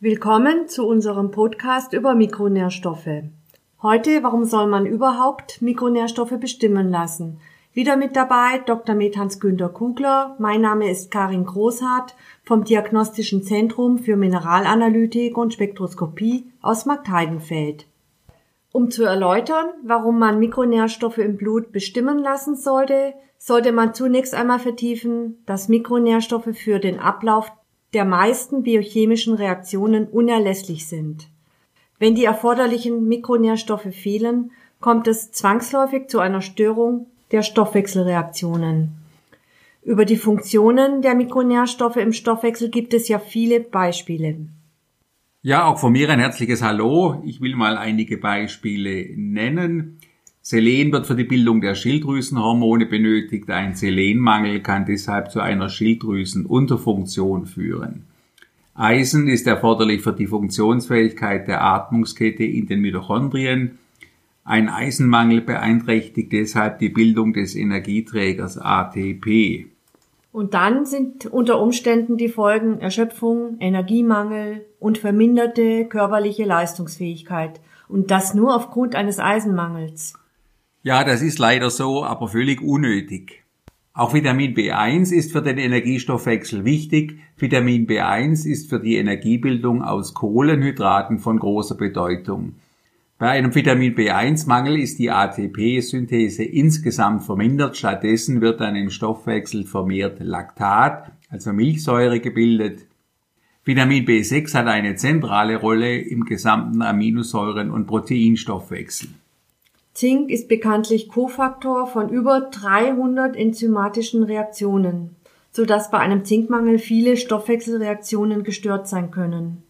Willkommen zu unserem Podcast über Mikronährstoffe. Heute, warum soll man überhaupt Mikronährstoffe bestimmen lassen? Wieder mit dabei Dr. Methans Günter Kugler. Mein Name ist Karin Großhardt vom Diagnostischen Zentrum für Mineralanalytik und Spektroskopie aus Marktheidenfeld. Um zu erläutern, warum man Mikronährstoffe im Blut bestimmen lassen sollte, sollte man zunächst einmal vertiefen, dass Mikronährstoffe für den Ablauf der meisten biochemischen Reaktionen unerlässlich sind. Wenn die erforderlichen Mikronährstoffe fehlen, kommt es zwangsläufig zu einer Störung der Stoffwechselreaktionen. Über die Funktionen der Mikronährstoffe im Stoffwechsel gibt es ja viele Beispiele. Ja, auch von mir ein herzliches Hallo. Ich will mal einige Beispiele nennen. Selen wird für die Bildung der Schilddrüsenhormone benötigt. Ein Selenmangel kann deshalb zu einer Schilddrüsenunterfunktion führen. Eisen ist erforderlich für die Funktionsfähigkeit der Atmungskette in den Mitochondrien. Ein Eisenmangel beeinträchtigt deshalb die Bildung des Energieträgers ATP. Und dann sind unter Umständen die Folgen Erschöpfung, Energiemangel und verminderte körperliche Leistungsfähigkeit. Und das nur aufgrund eines Eisenmangels. Ja, das ist leider so, aber völlig unnötig. Auch Vitamin B1 ist für den Energiestoffwechsel wichtig. Vitamin B1 ist für die Energiebildung aus Kohlenhydraten von großer Bedeutung. Bei einem Vitamin B1-Mangel ist die ATP-Synthese insgesamt vermindert. Stattdessen wird dann im Stoffwechsel vermehrt Laktat, also Milchsäure, gebildet. Vitamin B6 hat eine zentrale Rolle im gesamten Aminosäuren- und Proteinstoffwechsel. Zink ist bekanntlich Kofaktor von über 300 enzymatischen Reaktionen, sodass bei einem Zinkmangel viele Stoffwechselreaktionen gestört sein können.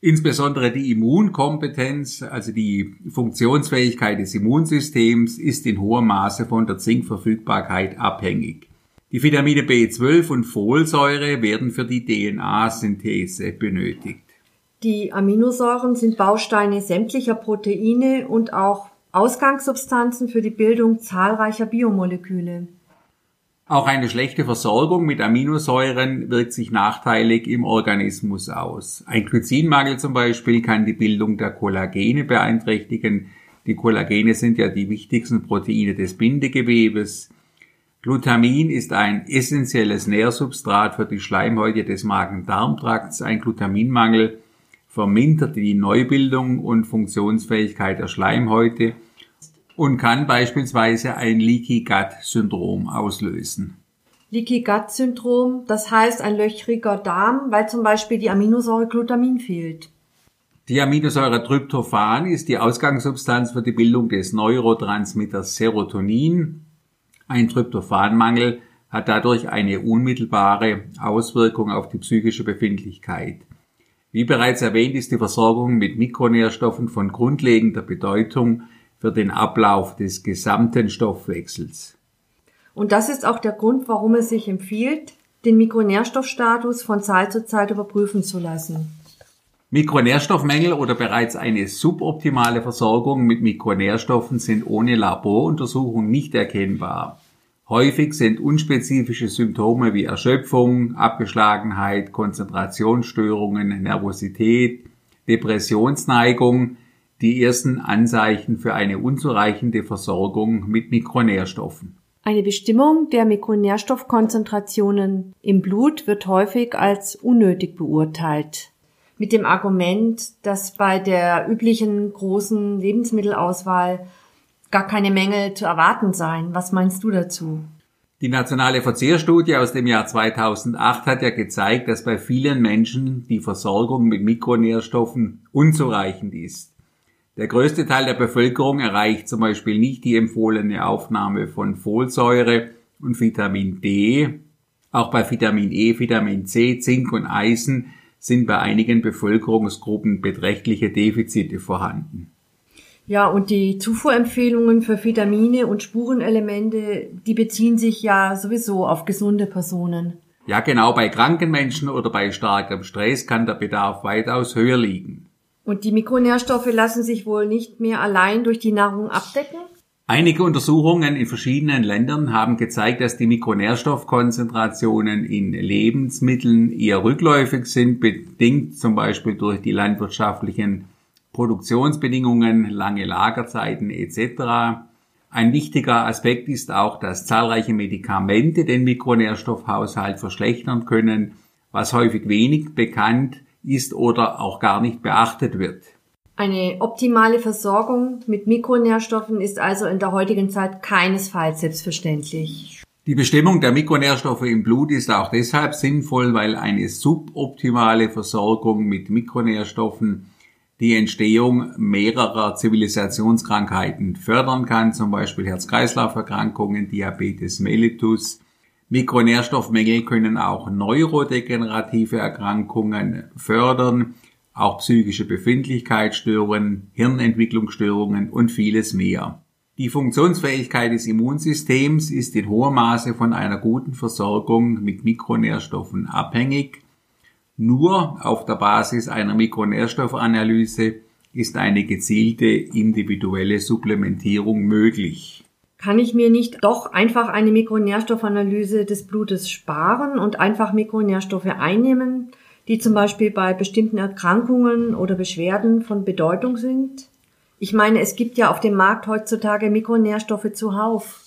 Insbesondere die Immunkompetenz, also die Funktionsfähigkeit des Immunsystems, ist in hohem Maße von der Zinkverfügbarkeit abhängig. Die Vitamine B12 und Folsäure werden für die DNA-Synthese benötigt. Die Aminosäuren sind Bausteine sämtlicher Proteine und auch Ausgangssubstanzen für die Bildung zahlreicher Biomoleküle. Auch eine schlechte Versorgung mit Aminosäuren wirkt sich nachteilig im Organismus aus. Ein Glycinmangel zum Beispiel kann die Bildung der Kollagene beeinträchtigen. Die Kollagene sind ja die wichtigsten Proteine des Bindegewebes. Glutamin ist ein essentielles Nährsubstrat für die Schleimhäute des Magen-Darm-Trakts. Ein Glutaminmangel vermindert die Neubildung und Funktionsfähigkeit der Schleimhäute und kann beispielsweise ein Leaky Gut Syndrom auslösen. Leaky Gut Syndrom, das heißt ein löchriger Darm, weil zum Beispiel die Aminosäure Glutamin fehlt. Die Aminosäure Tryptophan ist die Ausgangssubstanz für die Bildung des Neurotransmitters Serotonin. Ein Tryptophanmangel hat dadurch eine unmittelbare Auswirkung auf die psychische Befindlichkeit. Wie bereits erwähnt ist die Versorgung mit Mikronährstoffen von grundlegender Bedeutung für den Ablauf des gesamten Stoffwechsels. Und das ist auch der Grund, warum es sich empfiehlt, den Mikronährstoffstatus von Zeit zu Zeit überprüfen zu lassen. Mikronährstoffmängel oder bereits eine suboptimale Versorgung mit Mikronährstoffen sind ohne Laboruntersuchung nicht erkennbar. Häufig sind unspezifische Symptome wie Erschöpfung, Abgeschlagenheit, Konzentrationsstörungen, Nervosität, Depressionsneigung die ersten Anzeichen für eine unzureichende Versorgung mit Mikronährstoffen. Eine Bestimmung der Mikronährstoffkonzentrationen im Blut wird häufig als unnötig beurteilt. Mit dem Argument, dass bei der üblichen großen Lebensmittelauswahl gar keine Mängel zu erwarten seien. Was meinst du dazu? Die nationale Verzehrstudie aus dem Jahr 2008 hat ja gezeigt, dass bei vielen Menschen die Versorgung mit Mikronährstoffen unzureichend ist. Der größte Teil der Bevölkerung erreicht zum Beispiel nicht die empfohlene Aufnahme von Folsäure und Vitamin D. Auch bei Vitamin E, Vitamin C, Zink und Eisen sind bei einigen Bevölkerungsgruppen beträchtliche Defizite vorhanden. Ja, und die Zufuhrempfehlungen für Vitamine und Spurenelemente, die beziehen sich ja sowieso auf gesunde Personen. Ja, genau, bei kranken Menschen oder bei starkem Stress kann der Bedarf weitaus höher liegen. Und die Mikronährstoffe lassen sich wohl nicht mehr allein durch die Nahrung abdecken? Einige Untersuchungen in verschiedenen Ländern haben gezeigt, dass die Mikronährstoffkonzentrationen in Lebensmitteln eher rückläufig sind, bedingt zum Beispiel durch die landwirtschaftlichen Produktionsbedingungen, lange Lagerzeiten etc. Ein wichtiger Aspekt ist auch, dass zahlreiche Medikamente den Mikronährstoffhaushalt verschlechtern können, was häufig wenig bekannt ist oder auch gar nicht beachtet wird. Eine optimale Versorgung mit Mikronährstoffen ist also in der heutigen Zeit keinesfalls selbstverständlich. Die Bestimmung der Mikronährstoffe im Blut ist auch deshalb sinnvoll, weil eine suboptimale Versorgung mit Mikronährstoffen die Entstehung mehrerer Zivilisationskrankheiten fördern kann, zum Beispiel Herz-Kreislauf-Erkrankungen, Diabetes mellitus. Mikronährstoffmängel können auch neurodegenerative Erkrankungen fördern, auch psychische Befindlichkeitsstörungen, Hirnentwicklungsstörungen und vieles mehr. Die Funktionsfähigkeit des Immunsystems ist in hohem Maße von einer guten Versorgung mit Mikronährstoffen abhängig. Nur auf der Basis einer Mikronährstoffanalyse ist eine gezielte individuelle Supplementierung möglich. Kann ich mir nicht doch einfach eine Mikronährstoffanalyse des Blutes sparen und einfach Mikronährstoffe einnehmen? die zum Beispiel bei bestimmten Erkrankungen oder Beschwerden von Bedeutung sind? Ich meine, es gibt ja auf dem Markt heutzutage Mikronährstoffe zuhauf.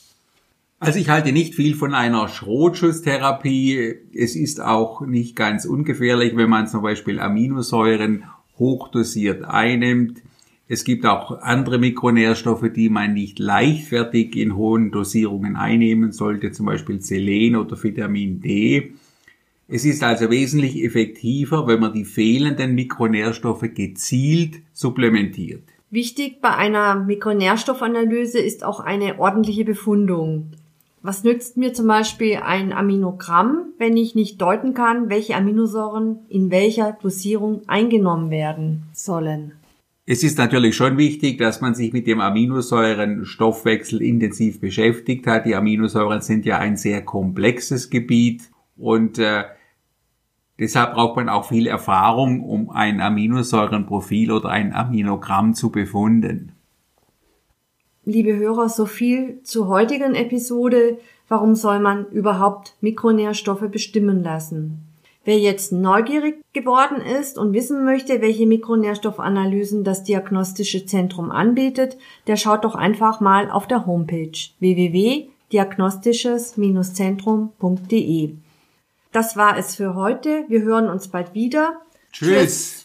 Also ich halte nicht viel von einer Schrotschusstherapie. Es ist auch nicht ganz ungefährlich, wenn man zum Beispiel Aminosäuren hochdosiert einnimmt. Es gibt auch andere Mikronährstoffe, die man nicht leichtfertig in hohen Dosierungen einnehmen sollte, zum Beispiel Selen oder Vitamin D. Es ist also wesentlich effektiver, wenn man die fehlenden Mikronährstoffe gezielt supplementiert. Wichtig bei einer Mikronährstoffanalyse ist auch eine ordentliche Befundung. Was nützt mir zum Beispiel ein Aminogramm, wenn ich nicht deuten kann, welche Aminosäuren in welcher Dosierung eingenommen werden sollen? Es ist natürlich schon wichtig, dass man sich mit dem Aminosäurenstoffwechsel intensiv beschäftigt hat. Die Aminosäuren sind ja ein sehr komplexes Gebiet und äh, deshalb braucht man auch viel Erfahrung, um ein Aminosäurenprofil oder ein Aminogramm zu befunden. Liebe Hörer, so viel zur heutigen Episode. Warum soll man überhaupt Mikronährstoffe bestimmen lassen? Wer jetzt neugierig geworden ist und wissen möchte, welche Mikronährstoffanalysen das Diagnostische Zentrum anbietet, der schaut doch einfach mal auf der Homepage www.diagnostisches-zentrum.de. Das war es für heute. Wir hören uns bald wieder. Tschüss. Tschüss.